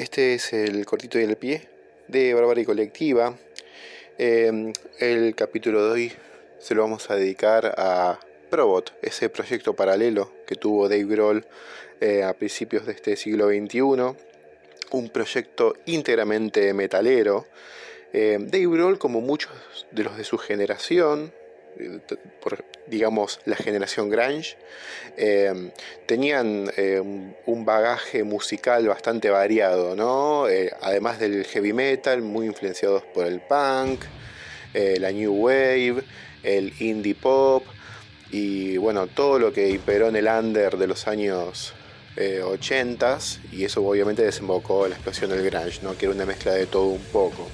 Este es el cortito y el pie de Bárbara y Colectiva. Em, el capítulo de hoy se lo vamos a dedicar a Probot, ese proyecto paralelo que tuvo Dave Grohl eh, a principios de este siglo XXI. Un proyecto íntegramente metalero. Em, Dave Grohl, como muchos de los de su generación, por, digamos, la generación grunge, eh, tenían eh, un bagaje musical bastante variado, ¿no? Eh, además del heavy metal, muy influenciados por el punk, la new wave, el indie pop y bueno, todo lo que imperó en el under de los años 80 y eso obviamente desembocó en la explosión del grunge, ¿no? que era una mezcla de todo un poco.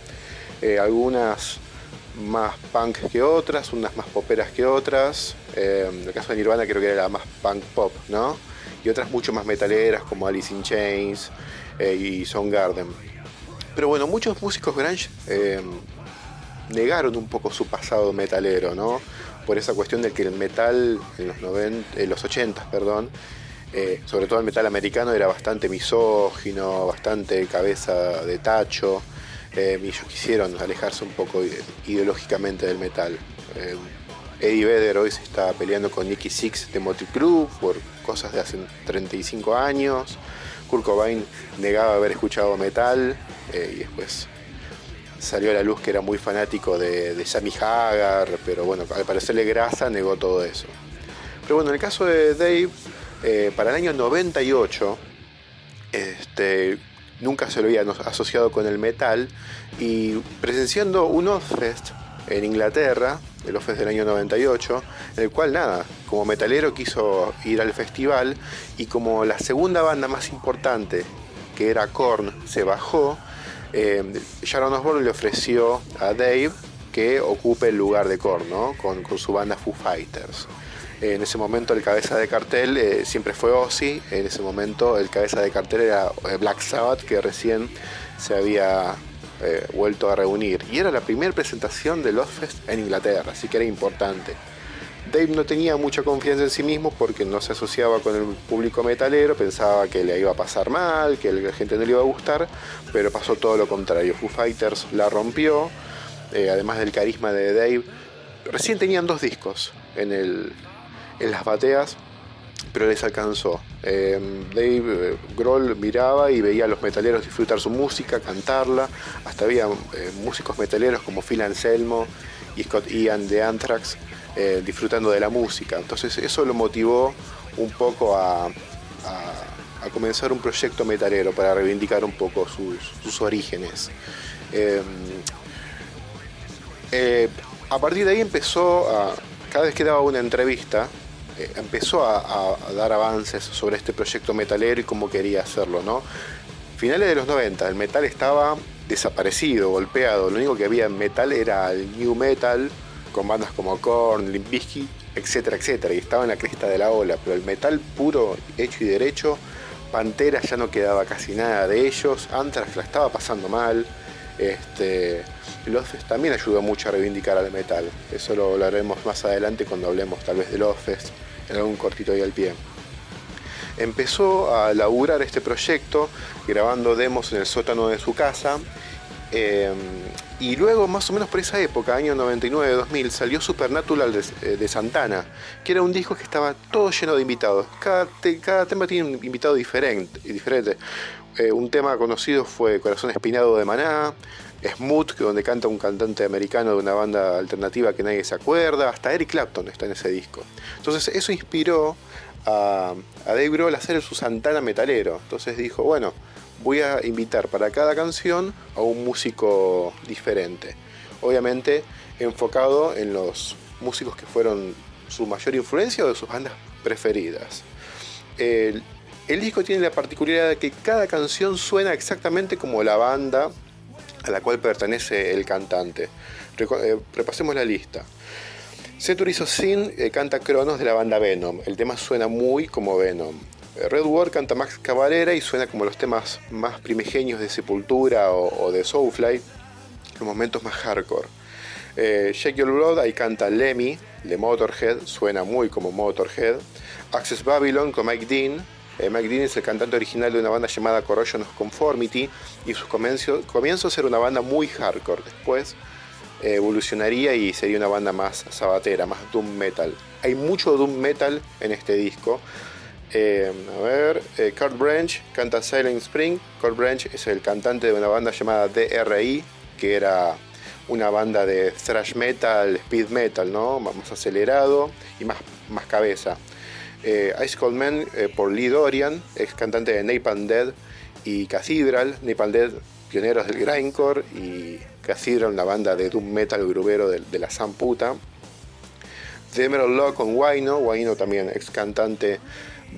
algunas más punk que otras, unas más poperas que otras. Eh, en el caso de Nirvana creo que era la más punk pop, ¿no? Y otras mucho más metaleras como Alice in Chains eh, y Soundgarden. Pero bueno, muchos músicos grunge eh, negaron un poco su pasado metalero, ¿no? Por esa cuestión de que el metal en los, 90, en los 80, perdón, sobre todo el metal americano era bastante misógino, bastante cabeza de tacho eh, ellos quisieron alejarse un poco ideológicamente del metal. Eh, Eddie Vedder hoy se está peleando con Nicky Six de Motley Crue por cosas de hace 35 años. Kurt Cobain negaba haber escuchado metal eh, y después salió a la luz que era muy fanático de, Sammy Hagar, pero bueno, al parecerle grasa negó todo eso. Pero bueno, en el caso de Dave, para el año 98, este, nunca se lo había asociado con el metal y presenciando un Ozfest en Inglaterra, el Ozfest del año 98, en el cual nada, como metalero quiso ir al festival y como la segunda banda más importante, que era Korn, se bajó, eh, Sharon Osbourne le ofreció a Dave que ocupe el lugar de Korn, con, con su banda Foo Fighters. En ese momento el cabeza de cartel eh, siempre fue Ozzy, en ese momento el cabeza de cartel era eh, Black Sabbath que recién se había eh, vuelto a reunir. Y era la primera presentación de Ozfest en Inglaterra, así que era importante. Dave no tenía mucha confianza en sí mismo porque no se asociaba con el público metalero, pensaba que le iba a pasar mal, que la gente no le iba a gustar, pero pasó todo lo contrario. Foo Fighters la rompió, además del carisma de Dave. Recién tenían dos discos en el, en las bateas, pero les alcanzó. Eh, Dave eh, Grohl miraba y veía a los metaleros disfrutar su música, cantarla. Hasta había eh, músicos metaleros como Phil Anselmo y Scott Ian de Anthrax disfrutando de la música. Entonces eso lo motivó un poco a, comenzar un proyecto metalero para reivindicar un poco sus, orígenes. a partir de ahí empezó a, cada vez que daba una entrevista, eh, empezó a, dar avances sobre este proyecto metalero y cómo quería hacerlo, ¿no? Finales de los 90, el metal estaba desaparecido, golpeado, lo único que había en metal era el new metal, con bandas como Korn, Limp Bizkit, etcétera, etcétera, y estaba en la cresta de la ola, pero el metal puro, hecho y derecho, Pantera ya no quedaba casi nada de ellos, Anthrax la estaba pasando mal, este, Fest también ayudó mucho a reivindicar al metal, eso lo, haremos más adelante cuando hablemos tal vez de Fest en algún cortito ahí al pie. Empezó a laburar este proyecto grabando demos en el sótano de su casa eh, y luego, más o menos por esa época, año 99-2000, salió Supernatural de, de, Santana, que era un disco que estaba todo lleno de invitados. Cada, cada tema tiene un invitado diferente. diferente. Eh, un tema conocido fue Corazón Espinado de Maná, Smooth, que donde canta un cantante americano de una banda alternativa que nadie se acuerda, hasta Eric Clapton está en ese disco. Entonces eso inspiró a, Dave Grohl a hacer su Santana metalero. Entonces dijo, bueno, voy a invitar para cada canción a un músico diferente. Obviamente enfocado en los músicos que fueron su mayor influencia o de sus bandas preferidas. El disco tiene la particularidad de que cada canción suena exactamente como la banda a la cual pertenece el cantante. Eh, repasemos la lista. Century Sin eh, canta Cronos de la banda Venom. El tema suena muy como Venom. Eh, Red War canta Max Cavalera y suena como los temas más primigenios de Sepultura o, de Soulfly, los momentos más hardcore. Shake Your Blood ahí canta Lemmy de Motorhead, suena muy como Motorhead. Access Babylon con Mike Dean Eh, Mike Dean es el cantante original de una banda llamada Corrosion of Conformity y sus comienzos, comienzos era una banda muy hardcore. Después eh, evolucionaría y sería una banda más sabatera, más doom metal. Hay mucho doom metal en este disco. Eh, a ver, Kurt Branch canta Silent Spring. Kurt Branch es el cantante de una banda llamada DRI, que era una banda de thrash metal, speed metal, ¿no? Más acelerado y más, más cabeza. Eh, Ice Cold Man eh, por Lee Dorian, ex cantante de Napalm Dead y Cathedral. Napalm Dead, pioneros del grindcore y Cathedral, una banda de doom metal grubero de, la Puta. The Emerald Law con Wino, Wino también ex cantante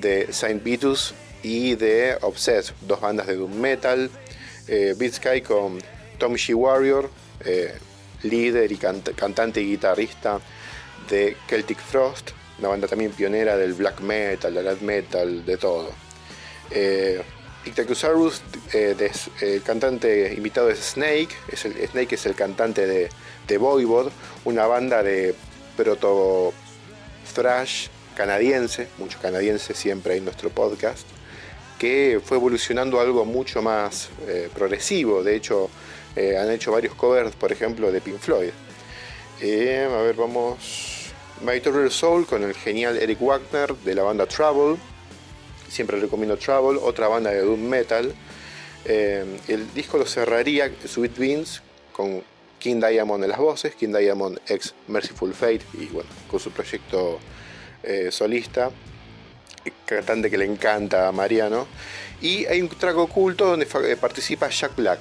de Saint Vitus y de Obsessed, dos bandas de doom metal. Eh, Beat Sky con Tom She Warrior, eh, líder y cantante y guitarrista de Celtic Frost, una banda también pionera del black metal, del death metal, de todo. Eh, Ictacusarus, eh, el cantante invitado es Snake, es el, Snake es el cantante de, de Voivod, una banda de proto thrash canadiense, mucho canadiense siempre en nuestro podcast, que fue evolucionando a algo mucho más eh, progresivo, de hecho eh, han hecho varios covers, por ejemplo, de Pink Floyd. A ver, vamos. My Terror Soul con el genial Eric Wagner de la banda Trouble. Siempre recomiendo Trouble, otra banda de doom metal. Eh, el disco lo cerraría Sweet Beans con King Diamond en las voces, King Diamond ex Merciful Fate y bueno, con su proyecto solista, cantante que le encanta a Mariano. Y hay un trago oculto donde participa Jack Black,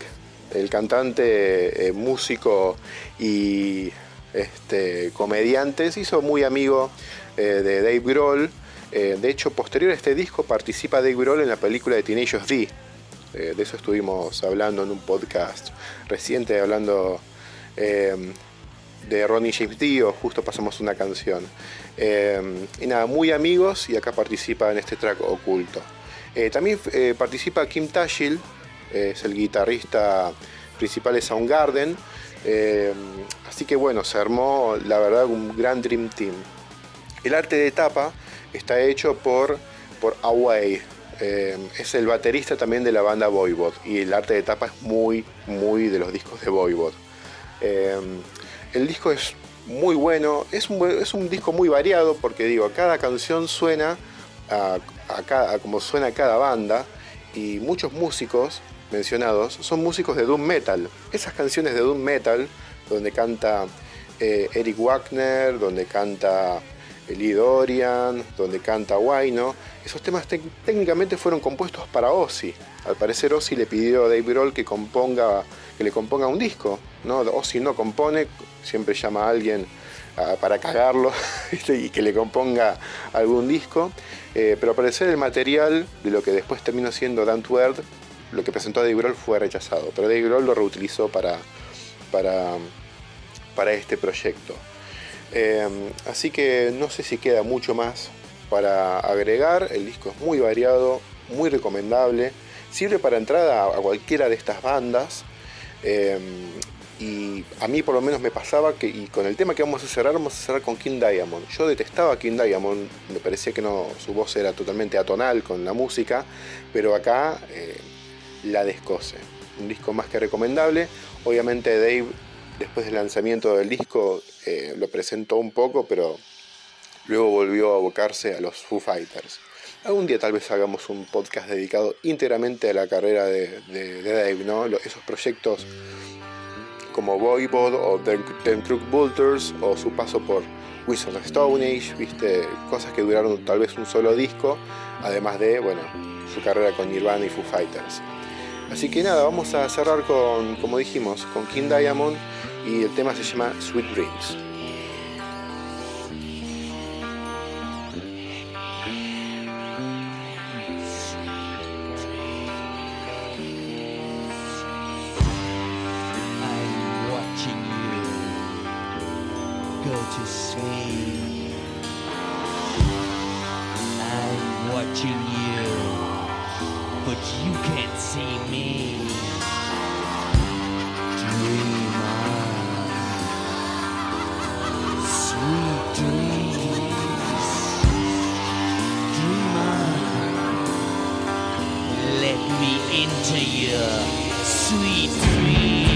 el cantante, eh, músico y este, comediante, se hizo muy amigo eh, de Dave Grohl. Eh, de hecho, posterior a este disco participa Dave Grohl en la película de Teenage D. de eso estuvimos hablando en un podcast reciente, hablando de Ronnie James Dio, justo pasamos una canción. y nada, muy amigos y acá participa en este track oculto. también participa Kim Tashil, es el guitarrista principal de Soundgarden. Eh, así que bueno, se armó la verdad un gran Dream Team. El arte de tapa está hecho por, por Away. Eh, es el baterista también de la banda Voivod y el arte de tapa es muy, muy de los discos de Voivod. Eh, el disco es muy bueno, es un, es un, disco muy variado porque digo, cada canción suena a, a como suena cada banda y muchos músicos mencionados son músicos de Doom Metal. Esas canciones de Doom Metal, donde canta eh, Eric Wagner, donde canta Lee Dorian, donde canta Wino, esos temas técnicamente fueron compuestos para Ozzy. Al parecer Ozzy le pidió a Dave Grohl que, componga, que le componga un disco. ¿no? Ozzy no compone, siempre llama a alguien ah, para cagarlo y que le componga algún disco. Eh, pero al parecer el material de lo que después terminó siendo Dan Word lo que presentó Dave Grohl fue rechazado, pero Dave Grohl lo reutilizó para, para, para este proyecto. Eh, así que no sé si queda mucho más para agregar, el disco es muy variado, muy recomendable, sirve para entrada a, cualquiera de estas bandas. Eh, y a mí por lo menos me pasaba que, y con el tema que vamos a cerrar, vamos a cerrar con King Diamond. Yo detestaba a King Diamond, me parecía que no, su voz era totalmente atonal con la música, pero acá eh, la Descose. Un disco más que recomendable. Obviamente Dave, después del lanzamiento del disco, eh, lo presentó un poco, pero luego volvió a abocarse a los Foo Fighters. Algún día tal vez hagamos un podcast dedicado íntegramente a la carrera de, Dave, ¿no? esos proyectos como Voivod o Them Crook Bulters o su paso por Wizards of Stone Age, viste, cosas que duraron tal vez un solo disco, además de, bueno, su carrera con Nirvana y Foo Fighters. Así que nada, vamos a cerrar con, como dijimos, con King Diamond y el tema se llama Sweet Dreams. but you can't see me. Dream on, sweet dreams. Dream on, let me into your sweet dreams.